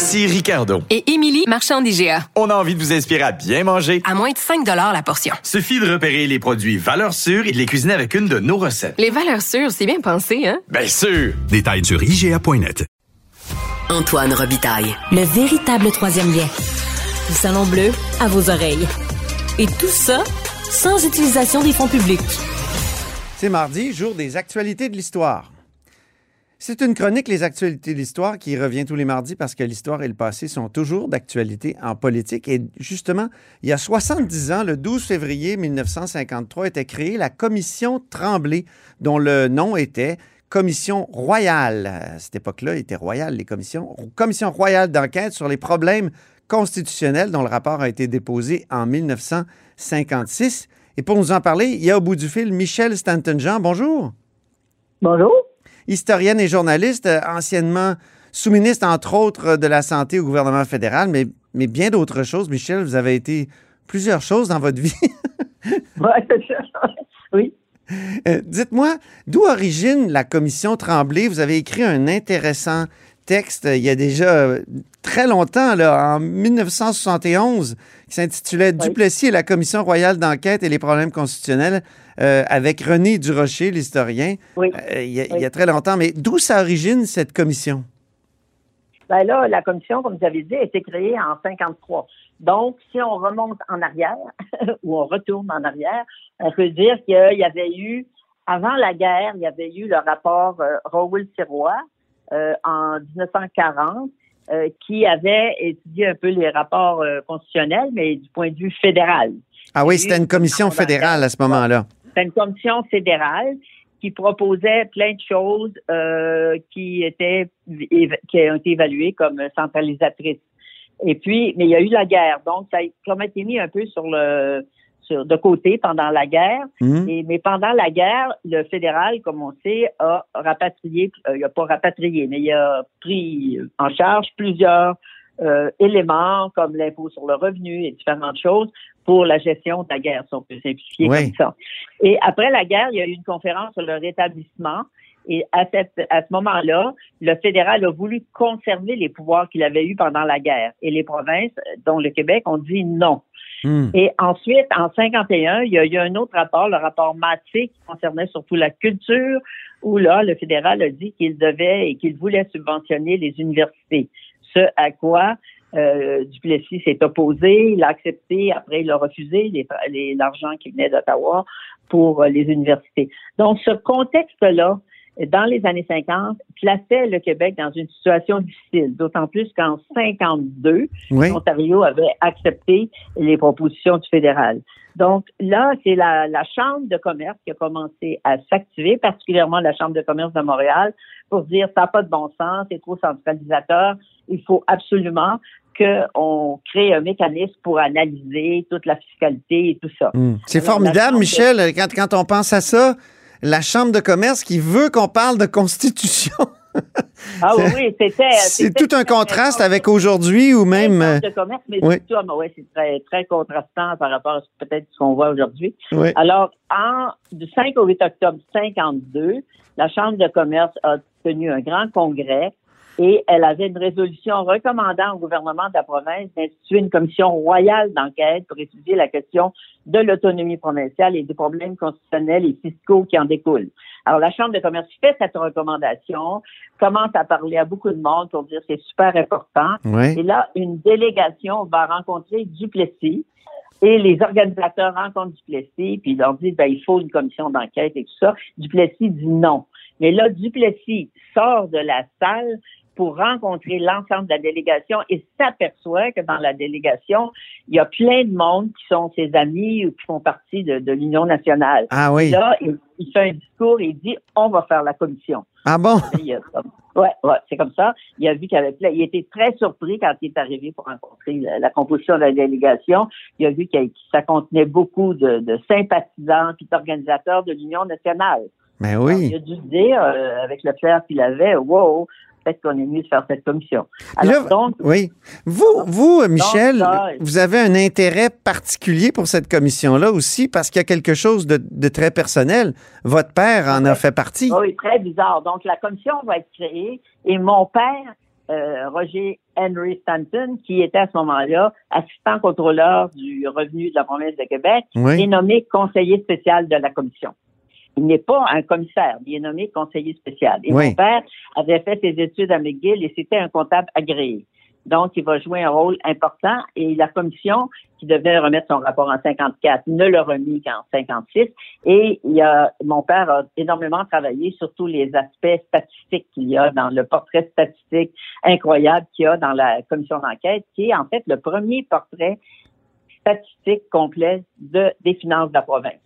Ici Ricardo. Et Émilie, marchand d'IGA. On a envie de vous inspirer à bien manger. À moins de 5 la portion. Suffit de repérer les produits valeurs sûres et de les cuisiner avec une de nos recettes. Les valeurs sûres, c'est bien pensé, hein? Bien sûr! Détails sur IGA.net. Antoine Robitaille. Le véritable troisième lien. Du Salon Bleu à vos oreilles. Et tout ça sans utilisation des fonds publics. C'est mardi, jour des actualités de l'histoire. C'est une chronique, les actualités de l'histoire, qui revient tous les mardis parce que l'histoire et le passé sont toujours d'actualité en politique. Et justement, il y a 70 ans, le 12 février 1953, était créée la Commission Tremblay, dont le nom était Commission royale. À cette époque-là, il était royal, les commissions. Commission royale d'enquête sur les problèmes constitutionnels, dont le rapport a été déposé en 1956. Et pour nous en parler, il y a au bout du fil Michel Stanton-Jean. Bonjour. Bonjour historienne et journaliste, euh, anciennement sous-ministre, entre autres, de la Santé au gouvernement fédéral, mais, mais bien d'autres choses. Michel, vous avez été plusieurs choses dans votre vie. oui. Euh, dites-moi, d'où origine la commission Tremblay? Vous avez écrit un intéressant texte euh, il y a déjà très longtemps, là, en 1971, qui s'intitulait Duplessis et la commission royale d'enquête et les problèmes constitutionnels. Euh, avec René Durocher, l'historien, oui. Euh, il, y a, très longtemps. Mais d'où ça origine cette commission? Ben là, la commission, comme vous avez dit, a été créée en 53. Donc, si on remonte en arrière, ou on retourne en arrière, on peut dire qu'il y avait eu, avant la guerre, il y avait eu le rapport euh, Rowell-Sirois euh, en 1940, qui avait étudié un peu les rapports constitutionnels, mais du point de vue fédéral. Ah oui, c'était une commission fédérale à ce moment-là. C'est une commission fédérale qui proposait plein de choses euh, qui étaient qui ont été évaluées comme centralisatrices. Et puis, mais il y a eu la guerre, donc ça a été mis un peu sur le sur de côté pendant la guerre. Mmh. Et, mais pendant la guerre, le fédéral, comme on sait, a rapatrié, euh, il a pas rapatrié, mais il a pris en charge plusieurs euh, éléments comme l'impôt sur le revenu et différentes choses pour la gestion de la guerre, si on peut simplifier comme ça. Et après la guerre, il y a eu une conférence sur le rétablissement. Et à, cette, à ce moment-là, le fédéral a voulu conserver les pouvoirs qu'il avait eus pendant la guerre. Et les provinces, dont le Québec, ont dit non. Hmm. Et ensuite, en 51, il y a eu un autre rapport, le rapport Massé, qui concernait surtout la culture, où là, le fédéral a dit qu'il devait et qu'il voulait subventionner les universités ce à quoi euh, Duplessis s'est opposé, il a accepté, après il a refusé l'argent qui venait d'Ottawa pour euh, les universités. Donc, ce contexte-là, dans les années 50, plaçait le Québec dans une situation difficile, d'autant plus qu'en 52, l'Ontario avait accepté les propositions du fédéral. Donc là, c'est la, la, Chambre de commerce qui a commencé à s'activer, particulièrement la Chambre de commerce de Montréal, pour dire ça n'a pas de bon sens, c'est trop centralisateur, il faut absolument qu'on crée un mécanisme pour analyser toute la fiscalité et tout ça. Hmm. C'est formidable, Michel, quand, quand on pense à ça, la Chambre de commerce qui veut qu'on parle de constitution. Ah oui, c'était. C'est tout un contraste avec aujourd'hui ou même. De commerce, mais oui. Ouais, c'est très, très contrastant par rapport à peut-être ce qu'on voit aujourd'hui. Oui. Alors, en, du 5 au 8 octobre 52, la Chambre de commerce a tenu un grand congrès et elle avait une résolution recommandant au gouvernement de la province d'instituer une commission royale d'enquête pour étudier la question de l'autonomie provinciale et des problèmes constitutionnels et fiscaux qui en découlent. Alors, la Chambre de commerce fait cette recommandation, commence à parler à beaucoup de monde pour dire que c'est super important. Et là, une délégation va rencontrer Duplessis, et les organisateurs rencontrent Duplessis, puis ils leur disent, ben, il faut une commission d'enquête et tout ça. Duplessis dit non. Mais là, Duplessis sort de la salle pour rencontrer l'ensemble de la délégation et s'aperçoit que dans la délégation, il y a plein de monde qui sont ses amis ou qui font partie de, de l'Union nationale. Ah oui. Là, il, il fait un discours et il dit on va faire la commission. Ah bon? Comme- ouais, ouais, c'est comme ça. Il a vu qu'il y avait plein. Il était très surpris quand il est arrivé pour rencontrer la, la composition de la délégation. Il a vu que ça contenait beaucoup de, de sympathisants et d'organisateurs de l'Union nationale. Ben Alors, il oui. a dû se dire, euh, avec le flair qu'il avait, wow, peut-être qu'on est mieux de faire cette commission. Alors Là, donc, Oui. Vous, vous, Michel, ça, vous avez un intérêt particulier pour cette commission-là aussi parce qu'il y a quelque chose de, de très personnel. Votre père en a fait partie. oui, très bizarre. Donc, la commission va être créée et mon père, euh, Roger Henry Stanton, qui était à ce moment-là assistant contrôleur du revenu de la province de Québec, Oui. est nommé conseiller spécial de la commission. Il n'est pas un commissaire, il est nommé conseiller spécial. Et Oui. mon père avait fait ses études à McGill et c'était un comptable agréé. Donc, il va jouer un rôle important et la commission qui devait remettre son rapport en 54 ne l'a remis qu'en 56. Et il y a, mon père a énormément travaillé sur tous les aspects statistiques qu'il y a dans le portrait statistique incroyable qu'il y a dans la commission d'enquête, qui est en fait le premier portrait statistique complet de, des finances de la province.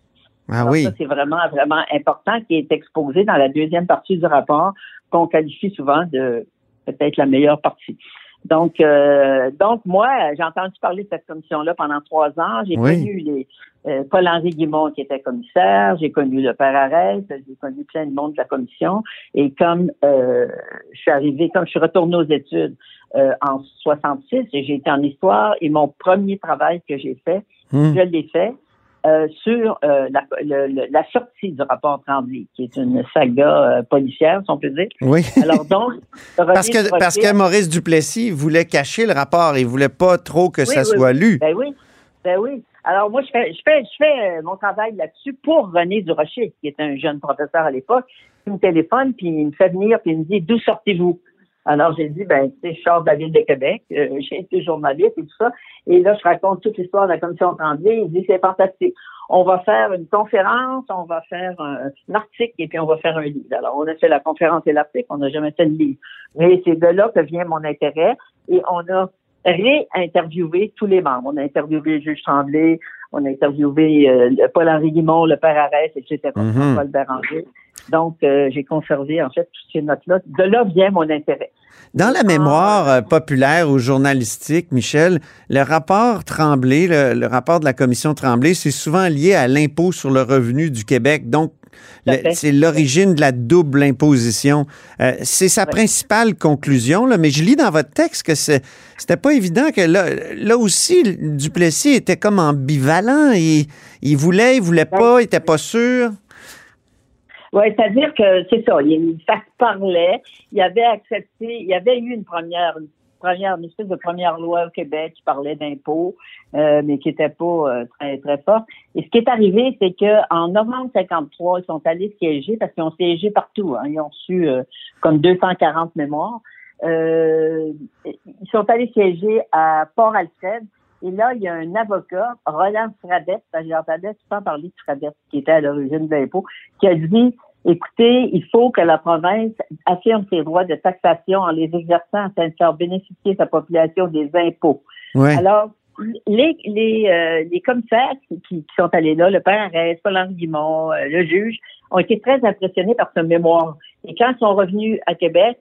Ah Alors, oui. Ça, c'est vraiment, vraiment important qui est exposé dans la deuxième partie du rapport qu'on qualifie souvent de peut-être la meilleure partie. Donc, euh, donc moi, j'ai entendu parler de cette commission-là pendant trois ans. J'ai Oui. connu les euh, Paul-Henri Guimond qui était commissaire, j'ai connu le père Arès, j'ai connu plein de monde de la commission. Et comme euh, je suis arrivée, comme je suis retournée aux études euh, en 66, et j'ai été en histoire, et mon premier travail que j'ai fait, Hmm. je l'ai fait euh, sur euh, la, le- le- la sortie du rapport Tremblay, qui est une saga euh, policière, si on peut dire. Oui. Alors donc, Parce que, parce que Maurice Duplessis voulait cacher le rapport. Il voulait pas trop que ça Oui, soit oui. lu. Ben oui, ben oui. Alors moi, je fais, je fais, je fais euh, mon travail là-dessus pour René Durocher, qui était un jeune professeur à l'époque. Il me téléphone, puis il me fait venir, puis il me dit d'où sortez-vous? Alors j'ai dit ben, tu sais, je sors de la ville de Québec, euh, j'ai été journaliste et tout ça. Et là, je raconte toute l'histoire de la commission Tremblay. Il dit c'est fantastique. On va faire une conférence, on va faire un, un article et puis on va faire un livre. Alors, on a fait la conférence et l'article, on n'a jamais fait le livre. Mais c'est de là que vient mon intérêt et on a réinterviewé tous les membres. On a interviewé le juge Tremblay, on a interviewé euh, Paul-Henri Guimond, le père Arès, etc., Mhm. Paul Béranger. Donc, euh, j'ai conservé, en fait, toutes ces notes-là. De là vient mon intérêt. Dans la mémoire euh, populaire ou journalistique, Michel, le rapport Tremblay, le, le rapport de la commission Tremblay, c'est souvent lié à l'impôt sur le revenu du Québec. Donc, c'est l'origine de la double imposition. Euh, c'est sa Ouais. principale conclusion, là, mais je lis dans votre texte que c'était pas évident que là, là aussi, Duplessis était comme ambivalent. Il, il voulait, il voulait pas, il était pas sûr. Oui, c'est-à-dire que c'est ça, il, ça se parlait, il avait accepté, il y avait eu une première, une première, une espèce de première loi au Québec qui parlait d'impôts, euh, mais qui était pas euh, très, très forte. Et ce qui est arrivé, c'est que en novembre 53, ils sont allés siéger parce qu'ils ont siégé partout. Hein, ils ont reçu euh, comme 240 mémoires. Euh, ils sont allés siéger à Port-Alfred. Et là, il y a un avocat, Roland Fradette, parce que j'entendais temps parler de Fradette, qui était à l'origine de l'impôt, qui a dit, écoutez, il faut que la province affirme ses droits de taxation en les exerçant afin de faire bénéficier sa population des impôts. Ouais. Alors, les, les, euh, les commissaires qui, sont allés là, le père Arès, Paul-Henri Guimond, euh, le juge, ont été très impressionnés par ce mémoire. Et quand ils sont revenus à Québec,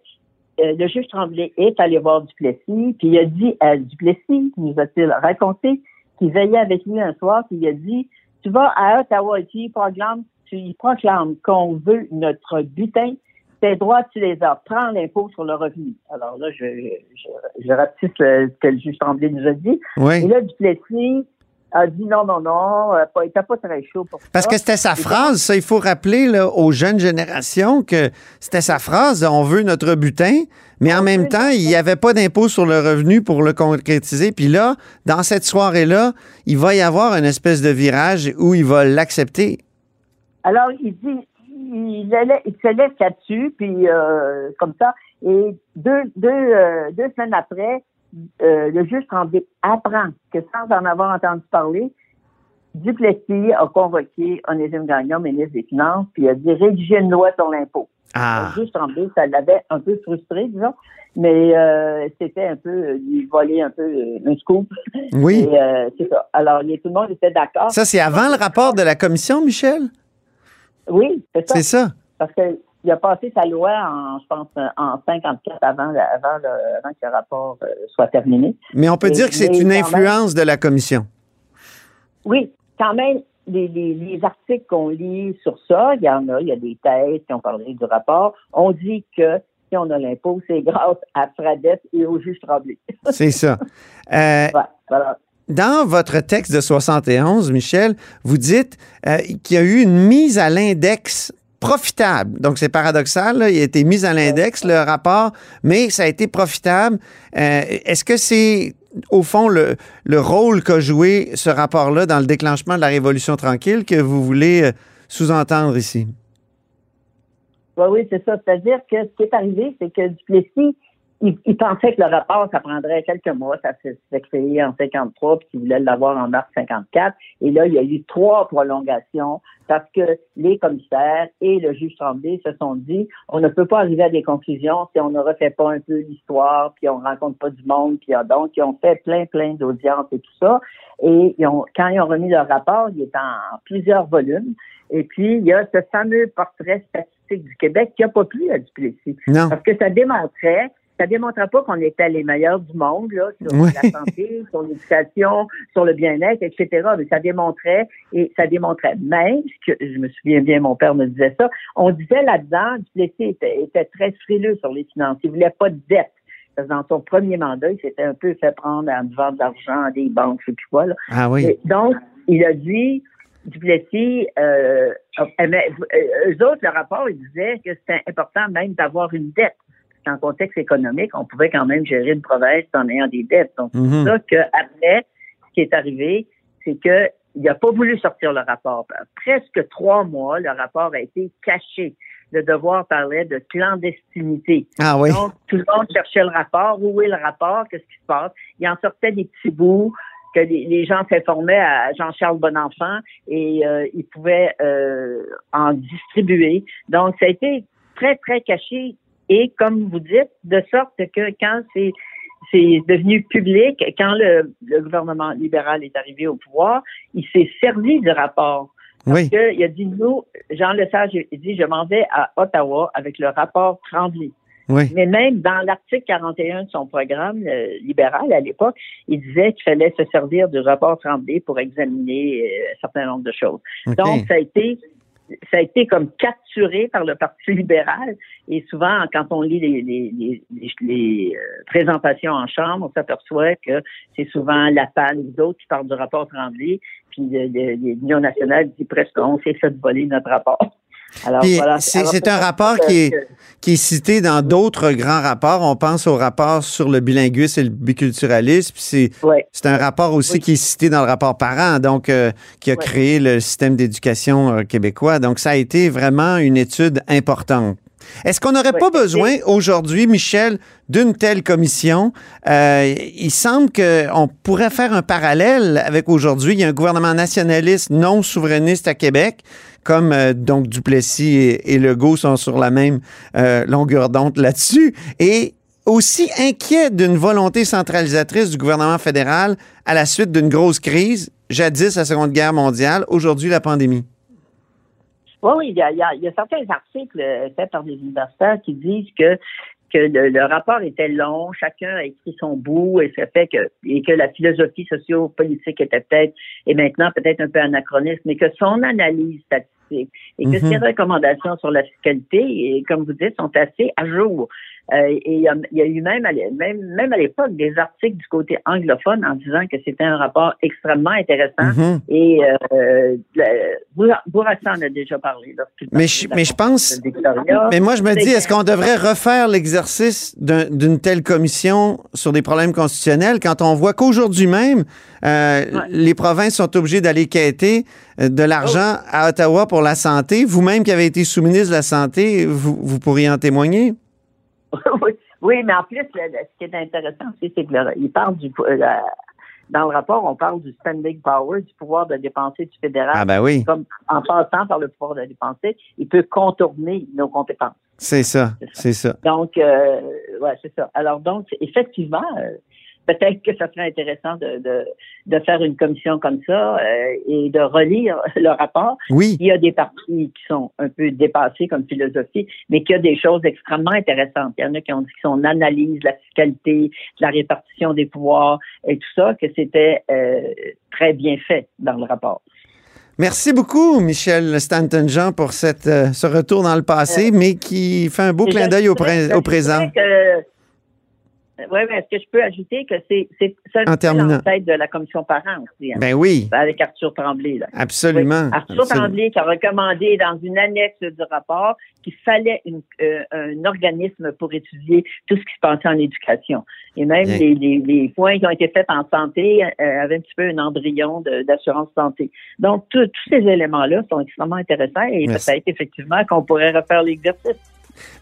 euh, le juge Tremblay est allé voir Duplessis, puis il a dit à Duplessis, nous a-t-il raconté, qu'il veillait avec lui un soir, puis il a dit, tu vas à Ottawa et tu y proclames, tu proclames qu'on veut notre butin, tes droits, tu les as. Prends l'impôt sur le revenu. Alors là, je, je, je rapetisse le- ce que le juge Tremblay nous a dit. Oui. Et là, Duplessis a dit non, non, non, pas, il était pas très chaud pour ça. Parce que c'était sa phrase, ça, il faut rappeler là, aux jeunes générations que c'était sa phrase, on veut notre butin, mais en même temps, il n'y avait pas d'impôt sur le revenu pour le concrétiser. Puis là, dans cette soirée-là, il va y avoir une espèce de virage où il va l'accepter. Alors, il dit, il, allait, il se laisse là-dessus, puis euh, comme ça. Et deux, deux, euh, deux semaines après, euh, le juge Tremblay apprend que sans en avoir entendu parler, Duplessis a convoqué Onésime Gagnon, ministre des Finances, puis a dit rédiger une loi sur l'impôt. Ah. Le juge Tremblay, ça l'avait un peu frustré, disons, mais euh, c'était un peu euh, lui voler un peu un scoop. Oui. Euh, c'est ça. Alors, tout le monde était d'accord. Ça, c'est avant le rapport de la commission, Michel? Oui, c'est ça. C'est ça. Parce qu'il a passé sa loi en, je pense, en 54 avant, avant, le, avant que le rapport euh, soit terminé. Mais on peut Et- dire que c'est une même- influence de la commission. Oui, quand même, les, les, les articles qu'on lit sur ça, il y en a, il y a des thèses qui ont parlé du rapport. On dit que si on a l'impôt, c'est grâce à Fradette et au juge Tremblay. C'est ça. Euh, Ouais, voilà. dans votre texte de 71, Michel, vous dites euh, qu'il y a eu une mise à l'index profitable. Donc, c'est paradoxal, il a été mis à l'index, le rapport, mais ça a été profitable. Euh, Est-ce que c'est, au fond, le, le rôle qu'a joué ce rapport-là dans le déclenchement de la Révolution tranquille que vous voulez euh, sous-entendre ici? Oui, oui, c'est ça. C'est-à-dire que ce qui est arrivé, c'est que Duplessis, il, il pensait que le rapport, ça prendrait quelques mois. Ça s'est créé en 53, puis qu'il voulait l'avoir en mars 54. Et là, il y a eu trois prolongations parce que les commissaires et le juge Tremblay se sont dit, on ne peut pas arriver à des conclusions si on ne refait pas un peu l'histoire, puis on rencontre pas du monde, puis donc ils ont fait plein, plein d'audiences et tout ça. Et ils ont, quand ils ont remis leur rapport, il est en plusieurs volumes. Et puis, il y a ce fameux portrait statistique du Québec qui n'a pas plu à Duplessis. Non. Parce que ça démontrait, ça démontrait pas qu'on était les meilleurs du monde, là, sur Oui. la santé, sur l'éducation, sur le bien-être, etc. Mais ça démontrait, et ça démontrait même, que je me souviens bien, mon père me disait ça, on disait là-dedans, Duplessis était, était très frileux sur les finances. Il voulait pas de dette. Parce que dans son premier mandat, il s'était un peu fait prendre en devant de l'argent à des banques, je sais plus quoi, là. Ah oui. Et donc, il a dit, Duplessis, euh, mais, euh, eux autres, le rapport, ils disaient que c'était important même d'avoir une dette. En contexte économique, on pouvait quand même gérer une province en ayant des dettes. Donc, Mhm. c'est ça qu'après, ce qui est arrivé, c'est que il n'a pas voulu sortir le rapport. Presque trois mois, le rapport a été caché. Le devoir parlait de clandestinité. Ah oui. Donc, tout le monde cherchait le rapport. Où est le rapport? Qu'est-ce qui se passe? Il en sortait des petits bouts que les, les gens s'informaient à Jean-Charles Bonenfant et euh, ils pouvaient euh, en distribuer. Donc, ça a été très, très caché. Et comme vous dites, de sorte que quand c'est c'est devenu public, quand le, le gouvernement libéral est arrivé au pouvoir, il s'est servi du rapport. Oui. Que, il a dit, nous, Jean Lesage il dit, je m'en vais à Ottawa avec le rapport Tremblay. Oui. Mais même dans l'article 41 de son programme euh, libéral à l'époque, il disait qu'il fallait se servir du rapport Tremblay pour examiner euh, un certain nombre de choses. Donc, ça a été ça a été comme capturé par le Parti libéral. Et souvent, quand on lit les, euh, présentations en chambre, on s'aperçoit que c'est souvent la PAL ou d'autres qui parlent du rapport Tremblay. Puis l'Union nationale dit presque on s'est fait voler notre rapport. Voilà. c'est un rapport qui est, que- qui est cité dans d'autres grands rapports. On pense au rapport sur le bilinguisme et le biculturalisme. C'est ouais. un rapport aussi Oui. qui est cité dans le rapport parent, donc euh, qui a Ouais. créé le système d'éducation euh, québécois. Donc ça a été vraiment une étude importante. Est-ce qu'on n'aurait Ouais. pas besoin aujourd'hui, Michel, d'une telle commission? Euh, il semble qu'on pourrait faire un parallèle avec aujourd'hui. Il y a un gouvernement nationaliste non souverainiste à Québec, comme euh, donc Duplessis et, Legault sont sur la même euh, longueur d'onde là-dessus. Et aussi inquiet d'une volonté centralisatrice du gouvernement fédéral à la suite d'une grosse crise, jadis la Seconde Guerre mondiale, aujourd'hui la pandémie. Oui, il y a, il y a- certains articles faits par des universitaires qui disent que que le, le rapport était long, chacun a écrit son bout et ça fait que et que la philosophie socio-politique était peut-être et maintenant peut-être un peu anachroniste, mais que son analyse statistique et que Mhm. ses recommandations sur la fiscalité, et comme vous dites, sont assez à jour. Euh, et il y, a, il y a eu même à même, même à l'époque des articles du côté anglophone en disant que c'était un rapport extrêmement intéressant. Mhm. Et euh, Bourassa en a déjà parlé. lorsqu'il Mais je- mais je pense-. Mais moi, je me dis, est-ce qu'on devrait refaire l'exercice d'un- d'une telle commission sur des problèmes constitutionnels quand on voit qu'aujourd'hui même, euh, Ouais. les provinces sont obligées d'aller quêter euh, de l'argent à Ottawa pour la santé? Vous-même qui avez été sous-ministre de la Santé, vous, vous pourriez en témoigner? oui, mais en plus, le- le- ce qui est intéressant aussi, c'est que le- il parle du euh, dans le rapport, on parle du spending power, du pouvoir de dépenser du fédéral. Ah ben oui, Comme en passant par le pouvoir de dépenser, il peut contourner nos compétences. C'est ça, c'est ça. Donc, euh, ouais, c'est ça. Alors donc, effectivement, euh, peut-être que ça serait intéressant de, de, de faire une commission comme ça euh, et de relire le rapport. Oui. Il y a des parties qui sont un peu dépassées comme philosophie, mais qu'il y a des choses extrêmement intéressantes. Il y en a qui ont dit que son analyse de la fiscalité, de la répartition des pouvoirs et tout ça, que c'était euh, très bien fait dans le rapport. Merci beaucoup, Michel Stanton-Jean, pour cette, euh, ce retour dans le passé, mais qui fait un beau clin d'œil au, pré- au présent. que- Ouais, mais est-ce que je peux ajouter que c'est ça tête de la commission parents aussi, hein, Ben oui, avec Arthur Tremblay. Là. absolument. Oui. Arthur absolument. Tremblay qui a recommandé dans une annexe du rapport qu'il fallait une- euh, un organisme pour étudier tout ce qui se passait en éducation. Et même les, les- les points qui ont été faits en santé euh, avaient un petit peu un embryon d'assurance santé. Donc, tous ces éléments-là sont extrêmement intéressants et peut-être effectivement qu'on pourrait refaire l'exercice.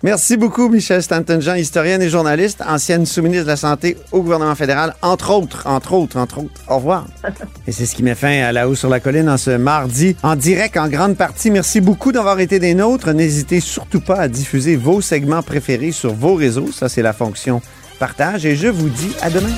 Merci beaucoup, Michel Stanton-Jean, historienne et journaliste, ancienne sous-ministre de la Santé au gouvernement fédéral, entre autres, entre autres, entre autres. Au revoir. et c'est ce qui met fin à La Haut sur la Colline en ce mardi, en direct en grande partie. Merci beaucoup d'avoir été des nôtres. N'hésitez surtout pas à diffuser vos segments préférés sur vos réseaux. Ça, c'est la fonction partage. Et je vous dis à demain.